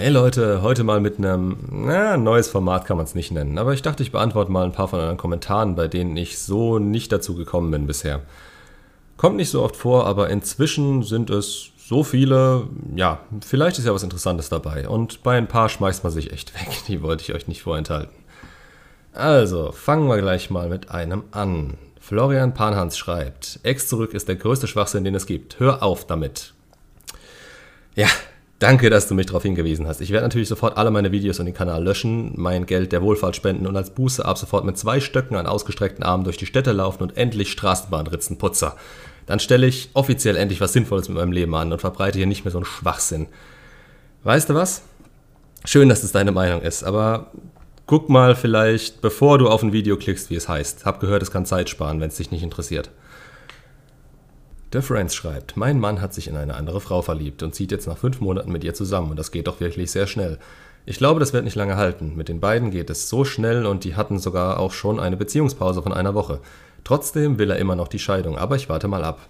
Hey Leute, heute mal mit einem, na, neues Format kann man es nicht nennen, aber ich dachte, ich beantworte mal ein paar von euren Kommentaren, bei denen ich so nicht dazu gekommen bin bisher. Kommt nicht so oft vor, aber inzwischen sind es so viele, ja, vielleicht ist ja was Interessantes dabei und bei ein paar schmeißt man sich echt weg, die wollte ich euch nicht vorenthalten. Also, fangen wir gleich mal mit einem an. Florian Panhans schreibt, Ex zurück ist der größte Schwachsinn, den es gibt. Hör auf damit. Ja, Danke, dass du mich darauf hingewiesen hast. Ich werde natürlich sofort alle meine Videos und den Kanal löschen, mein Geld der Wohlfahrt spenden und als Buße ab sofort mit zwei Stöcken an ausgestreckten Armen durch die Städte laufen und endlich Straßenbahnritzen putzer. Dann stelle ich offiziell endlich was Sinnvolles mit meinem Leben an und verbreite hier nicht mehr so einen Schwachsinn. Weißt du was? Schön, dass es deine Meinung ist, aber guck mal vielleicht, bevor du auf ein Video klickst, wie es heißt. Hab gehört, es kann Zeit sparen, wenn es dich nicht interessiert. Difference schreibt, mein Mann hat sich in eine andere Frau verliebt und zieht jetzt nach fünf Monaten mit ihr zusammen und das geht doch wirklich sehr schnell. Ich glaube, das wird nicht lange halten. Mit den beiden geht es so schnell und die hatten sogar auch schon eine Beziehungspause von einer Woche. Trotzdem will er immer noch die Scheidung, aber ich warte mal ab.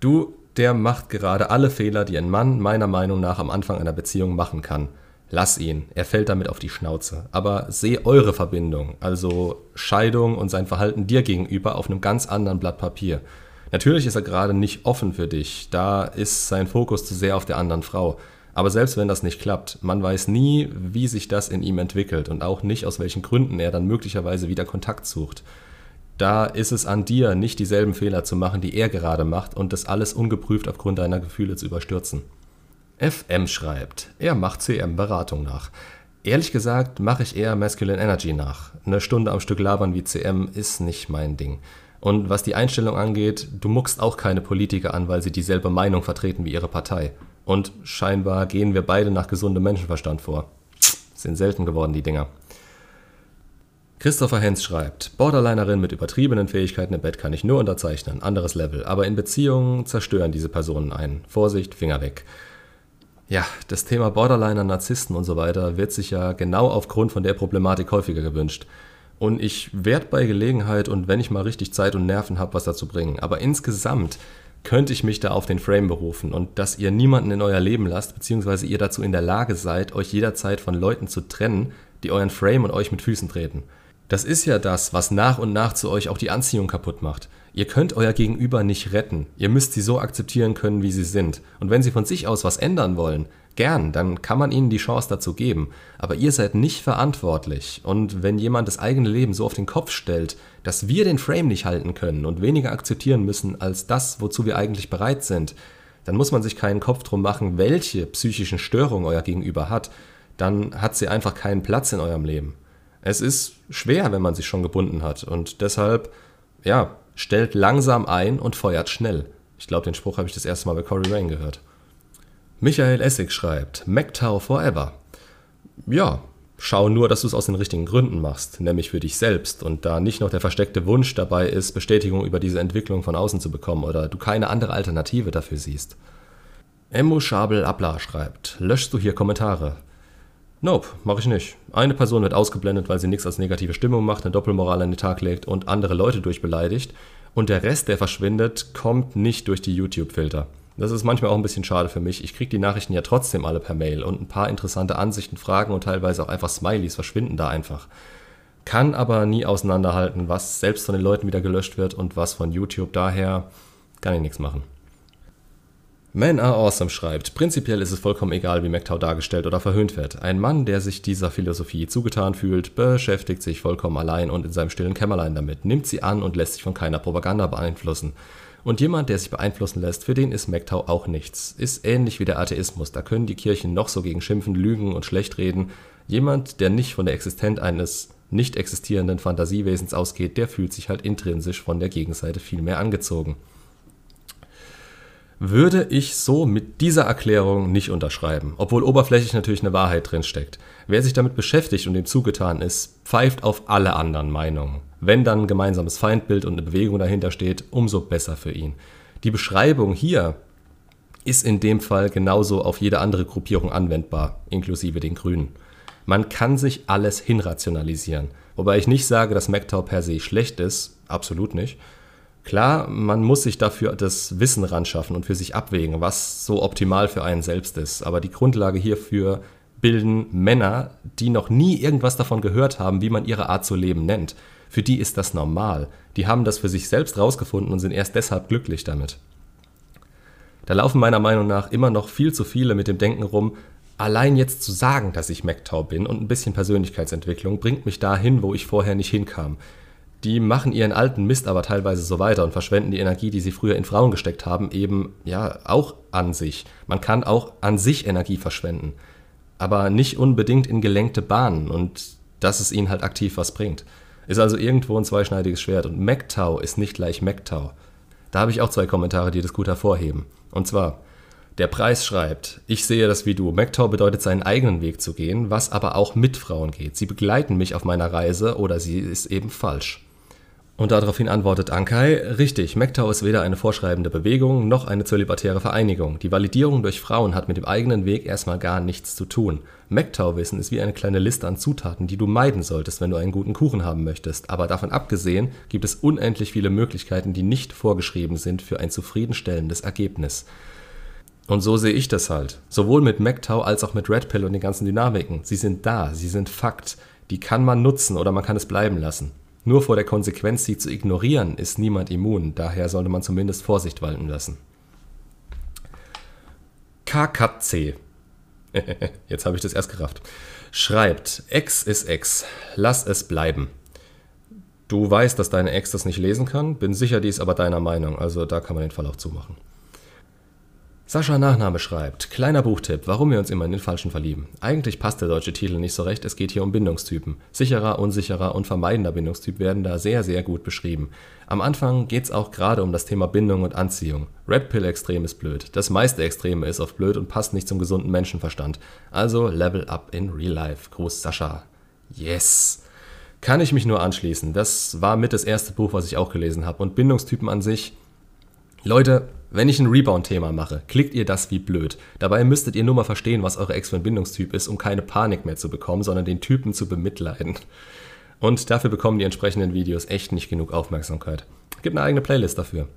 Du, der macht gerade alle Fehler, die ein Mann meiner Meinung nach am Anfang einer Beziehung machen kann. Lass ihn, er fällt damit auf die Schnauze. Aber seh eure Verbindung, also Scheidung und sein Verhalten dir gegenüber auf einem ganz anderen Blatt Papier. Natürlich ist er gerade nicht offen für dich, da ist sein Fokus zu sehr auf der anderen Frau. Aber selbst wenn das nicht klappt, man weiß nie, wie sich das in ihm entwickelt und auch nicht, aus welchen Gründen er dann möglicherweise wieder Kontakt sucht. Da ist es an dir, nicht dieselben Fehler zu machen, die er gerade macht und das alles ungeprüft aufgrund deiner Gefühle zu überstürzen. FM schreibt, er macht CM-Beratung nach. Ehrlich gesagt mache ich eher Masculine Energy nach. Eine Stunde am Stück labern wie CM ist nicht mein Ding. Und was die Einstellung angeht, du muckst auch keine Politiker an, weil sie dieselbe Meinung vertreten wie ihre Partei. Und scheinbar gehen wir beide nach gesundem Menschenverstand vor. Sind selten geworden, die Dinger. Christopher Hens schreibt, Borderlinerin mit übertriebenen Fähigkeiten im Bett kann ich nur unterzeichnen, anderes Level, aber in Beziehungen zerstören diese Personen einen. Vorsicht, Finger weg. Ja, das Thema Borderliner, Narzissten und so weiter wird sich ja genau aufgrund von der Problematik häufiger gewünscht. Und ich werde bei Gelegenheit und wenn ich mal richtig Zeit und Nerven habe, was dazu bringen. Aber insgesamt könnte ich mich da auf den Frame berufen und dass ihr niemanden in euer Leben lasst, beziehungsweise ihr dazu in der Lage seid, euch jederzeit von Leuten zu trennen, die euren Frame und euch mit Füßen treten. Das ist ja das, was nach und nach zu euch auch die Anziehung kaputt macht. Ihr könnt euer Gegenüber nicht retten. Ihr müsst sie so akzeptieren können, wie sie sind. Und wenn sie von sich aus was ändern wollen, Gern, dann kann man ihnen die Chance dazu geben. Aber ihr seid nicht verantwortlich. Und wenn jemand das eigene Leben so auf den Kopf stellt, dass wir den Frame nicht halten können und weniger akzeptieren müssen als das, wozu wir eigentlich bereit sind, dann muss man sich keinen Kopf drum machen, welche psychischen Störungen euer Gegenüber hat. Dann hat sie einfach keinen Platz in eurem Leben. Es ist schwer, wenn man sich schon gebunden hat. Und deshalb, ja, stellt langsam ein und feuert schnell. Ich glaube, den Spruch habe ich das erste Mal bei Cory Rain gehört. Michael Essig schreibt, MacTow forever. Ja, schau nur, dass du es aus den richtigen Gründen machst, nämlich für dich selbst und da nicht noch der versteckte Wunsch dabei ist, Bestätigung über diese Entwicklung von außen zu bekommen oder du keine andere Alternative dafür siehst. Emu Schabel Abla schreibt, löschst du hier Kommentare? Nope, mache ich nicht. Eine Person wird ausgeblendet, weil sie nichts als negative Stimmung macht, eine Doppelmoral an den Tag legt und andere Leute durchbeleidigt und der Rest, der verschwindet, kommt nicht durch die YouTube-Filter. Das ist manchmal auch ein bisschen schade für mich. Ich kriege die Nachrichten ja trotzdem alle per Mail und ein paar interessante Ansichten, Fragen und teilweise auch einfach Smileys verschwinden da einfach. Kann aber nie auseinanderhalten, was selbst von den Leuten wieder gelöscht wird und was von YouTube. Daher kann ich nichts machen. Man are awesome schreibt, prinzipiell ist es vollkommen egal, wie MacTow dargestellt oder verhöhnt wird. Ein Mann, der sich dieser Philosophie zugetan fühlt, beschäftigt sich vollkommen allein und in seinem stillen Kämmerlein damit, nimmt sie an und lässt sich von keiner Propaganda beeinflussen. Und jemand, der sich beeinflussen lässt, für den ist MGTOW auch nichts. Ist ähnlich wie der Atheismus. Da können die Kirchen noch so gegen schimpfen, lügen und schlecht reden. Jemand, der nicht von der Existenz eines nicht existierenden Fantasiewesens ausgeht, der fühlt sich halt intrinsisch von der Gegenseite viel mehr angezogen. Würde ich so mit dieser Erklärung nicht unterschreiben, obwohl oberflächlich natürlich eine Wahrheit drinsteckt. Wer sich damit beschäftigt und dem zugetan ist, pfeift auf alle anderen Meinungen. Wenn dann ein gemeinsames Feindbild und eine Bewegung dahinter steht, umso besser für ihn. Die Beschreibung hier ist in dem Fall genauso auf jede andere Gruppierung anwendbar, inklusive den Grünen. Man kann sich alles hinrationalisieren. Wobei ich nicht sage, dass MacTow per se schlecht ist, absolut nicht. Klar, man muss sich dafür das Wissen ran schaffen und für sich abwägen, was so optimal für einen selbst ist. Aber die Grundlage hierfür bilden Männer, die noch nie irgendwas davon gehört haben, wie man ihre Art zu leben nennt. Für die ist das normal. Die haben das für sich selbst rausgefunden und sind erst deshalb glücklich damit. Da laufen meiner Meinung nach immer noch viel zu viele mit dem Denken rum, allein jetzt zu sagen, dass ich MacTau bin und ein bisschen Persönlichkeitsentwicklung bringt mich dahin, wo ich vorher nicht hinkam. Die machen ihren alten Mist aber teilweise so weiter und verschwenden die Energie, die sie früher in Frauen gesteckt haben, eben ja auch an sich. Man kann auch an sich Energie verschwenden aber nicht unbedingt in gelenkte Bahnen und dass es ihnen halt aktiv was bringt. Ist also irgendwo ein zweischneidiges Schwert und MacTau ist nicht gleich MacTau. Da habe ich auch zwei Kommentare, die das gut hervorheben. Und zwar, der Preis schreibt, ich sehe das wie du. MacTau bedeutet seinen eigenen Weg zu gehen, was aber auch mit Frauen geht. Sie begleiten mich auf meiner Reise oder sie ist eben falsch. Und daraufhin antwortet Ankai, richtig, MGTOW ist weder eine vorschreibende Bewegung noch eine zölibatäre Vereinigung. Die Validierung durch Frauen hat mit dem eigenen Weg erstmal gar nichts zu tun. MGTOW-Wissen ist wie eine kleine Liste an Zutaten, die du meiden solltest, wenn du einen guten Kuchen haben möchtest. Aber davon abgesehen gibt es unendlich viele Möglichkeiten, die nicht vorgeschrieben sind für ein zufriedenstellendes Ergebnis. Und so sehe ich das halt. Sowohl mit MGTOW als auch mit Red Pill und den ganzen Dynamiken. Sie sind da, sie sind Fakt. Die kann man nutzen oder man kann es bleiben lassen. Nur vor der Konsequenz, sie zu ignorieren, ist niemand immun, daher sollte man zumindest Vorsicht walten lassen. KKC. Jetzt habe ich das erst gerafft. Schreibt, Ex ist Ex, lass es bleiben. Du weißt, dass deine Ex das nicht lesen kann, bin sicher, die ist aber deiner Meinung, also da kann man den Fall auch zumachen. Sascha Nachname schreibt, kleiner Buchtipp, warum wir uns immer in den Falschen verlieben. Eigentlich passt der deutsche Titel nicht so recht, es geht hier um Bindungstypen. Sicherer, unsicherer und vermeidender Bindungstyp werden da sehr, sehr gut beschrieben. Am Anfang geht's auch gerade um das Thema Bindung und Anziehung. Red Pill Extrem ist blöd. Das meiste Extreme ist oft blöd und passt nicht zum gesunden Menschenverstand. Also Level Up in Real Life. Gruß Sascha. Yes! Kann ich mich nur anschließen. Das war mit das erste Buch, was ich auch gelesen habe. Und Bindungstypen an sich. Leute, wenn ich ein Rebound-Thema mache, klickt ihr das wie blöd. Dabei müsstet ihr nur mal verstehen, was eure Ex für ein Bindungstyp ist, um keine Panik mehr zu bekommen, sondern den Typen zu bemitleiden. Und dafür bekommen die entsprechenden Videos echt nicht genug Aufmerksamkeit. Gibt eine eigene Playlist dafür.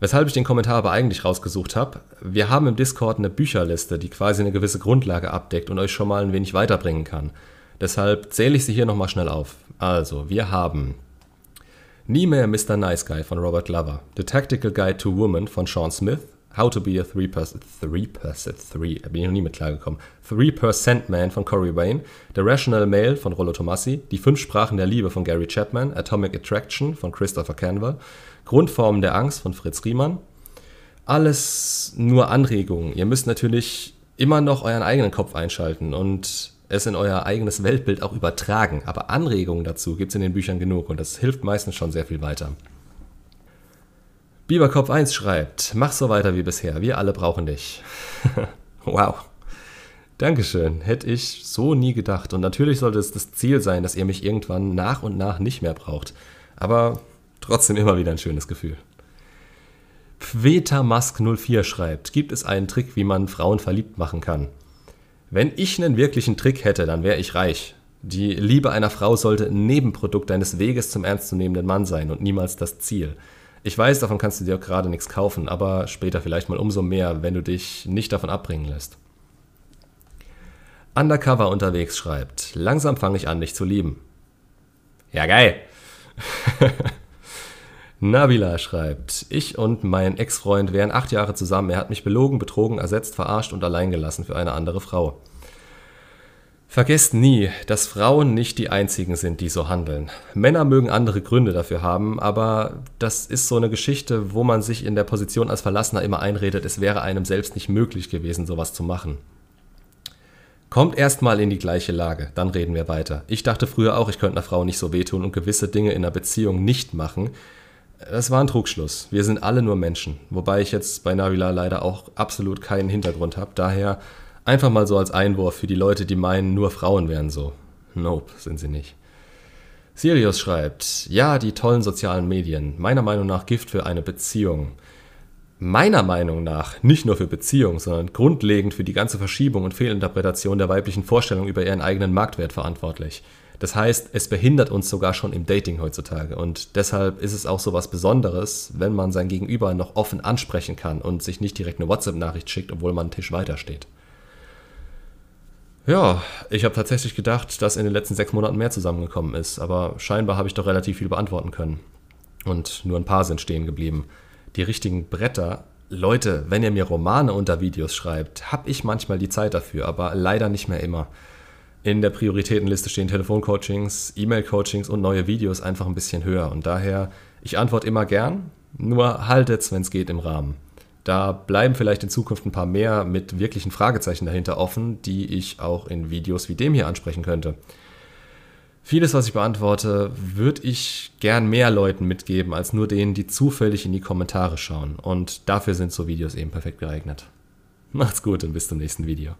Weshalb ich den Kommentar aber eigentlich rausgesucht habe, wir haben im Discord eine Bücherliste, die quasi eine gewisse Grundlage abdeckt und euch schon mal ein wenig weiterbringen kann. Deshalb zähle ich sie hier nochmal schnell auf. Also, wir haben Nie mehr Mr. Nice Guy von Robert Glover, The Tactical Guide to Woman von Sean Smith, How to be a 3%, 3%, 3, bin ich noch nie mit klargekommen, 3% Man von Corey Wayne, The Rational Male von Rollo Tomassi, Die fünf Sprachen der Liebe von Gary Chapman, Atomic Attraction von Christopher Canver, Grundformen der Angst von Fritz Riemann. Alles nur Anregungen. Ihr müsst natürlich immer noch euren eigenen Kopf einschalten und es in euer eigenes Weltbild auch übertragen. Aber Anregungen dazu gibt es in den Büchern genug und das hilft meistens schon sehr viel weiter. Biberkopf 1 schreibt, mach so weiter wie bisher, wir alle brauchen dich. wow. Dankeschön, hätte ich so nie gedacht. Und natürlich sollte es das Ziel sein, dass ihr mich irgendwann nach und nach nicht mehr braucht. Aber trotzdem immer wieder ein schönes Gefühl. Pvetamask04 schreibt, gibt es einen Trick, wie man Frauen verliebt machen kann? Wenn ich einen wirklichen Trick hätte, dann wäre ich reich. Die Liebe einer Frau sollte ein Nebenprodukt deines Weges zum ernstzunehmenden Mann sein und niemals das Ziel. Ich weiß, davon kannst du dir gerade nichts kaufen, aber später vielleicht mal umso mehr, wenn du dich nicht davon abbringen lässt. Undercover unterwegs schreibt, langsam fange ich an, dich zu lieben. Ja, geil. Nabila schreibt, ich und mein Ex-Freund wären acht Jahre zusammen. Er hat mich belogen, betrogen, ersetzt, verarscht und allein gelassen für eine andere Frau. Vergesst nie, dass Frauen nicht die einzigen sind, die so handeln. Männer mögen andere Gründe dafür haben, aber das ist so eine Geschichte, wo man sich in der Position als Verlassener immer einredet, es wäre einem selbst nicht möglich gewesen, sowas zu machen. Kommt erstmal in die gleiche Lage, dann reden wir weiter. Ich dachte früher auch, ich könnte einer Frau nicht so wehtun und gewisse Dinge in einer Beziehung nicht machen, das war ein Trugschluss. Wir sind alle nur Menschen. Wobei ich jetzt bei Navila leider auch absolut keinen Hintergrund habe. Daher einfach mal so als Einwurf für die Leute, die meinen, nur Frauen wären so. Nope, sind sie nicht. Sirius schreibt, ja, die tollen sozialen Medien. Meiner Meinung nach Gift für eine Beziehung. Meiner Meinung nach nicht nur für Beziehungen, sondern grundlegend für die ganze Verschiebung und Fehlinterpretation der weiblichen Vorstellung über ihren eigenen Marktwert verantwortlich. Das heißt, es behindert uns sogar schon im Dating heutzutage. Und deshalb ist es auch so was Besonderes, wenn man sein Gegenüber noch offen ansprechen kann und sich nicht direkt eine WhatsApp-Nachricht schickt, obwohl man einen Tisch weiter steht. Ja, ich habe tatsächlich gedacht, dass in den letzten sechs Monaten mehr zusammengekommen ist, aber scheinbar habe ich doch relativ viel beantworten können. Und nur ein paar sind stehen geblieben. Die richtigen Bretter. Leute, wenn ihr mir Romane unter Videos schreibt, habe ich manchmal die Zeit dafür, aber leider nicht mehr immer. In der Prioritätenliste stehen Telefoncoachings, E-Mail-Coachings und neue Videos einfach ein bisschen höher. Und daher, ich antworte immer gern, nur haltet's, wenn es geht, im Rahmen. Da bleiben vielleicht in Zukunft ein paar mehr mit wirklichen Fragezeichen dahinter offen, die ich auch in Videos wie dem hier ansprechen könnte. Vieles, was ich beantworte, würde ich gern mehr Leuten mitgeben, als nur denen, die zufällig in die Kommentare schauen. Und dafür sind so Videos eben perfekt geeignet. Macht's gut und bis zum nächsten Video.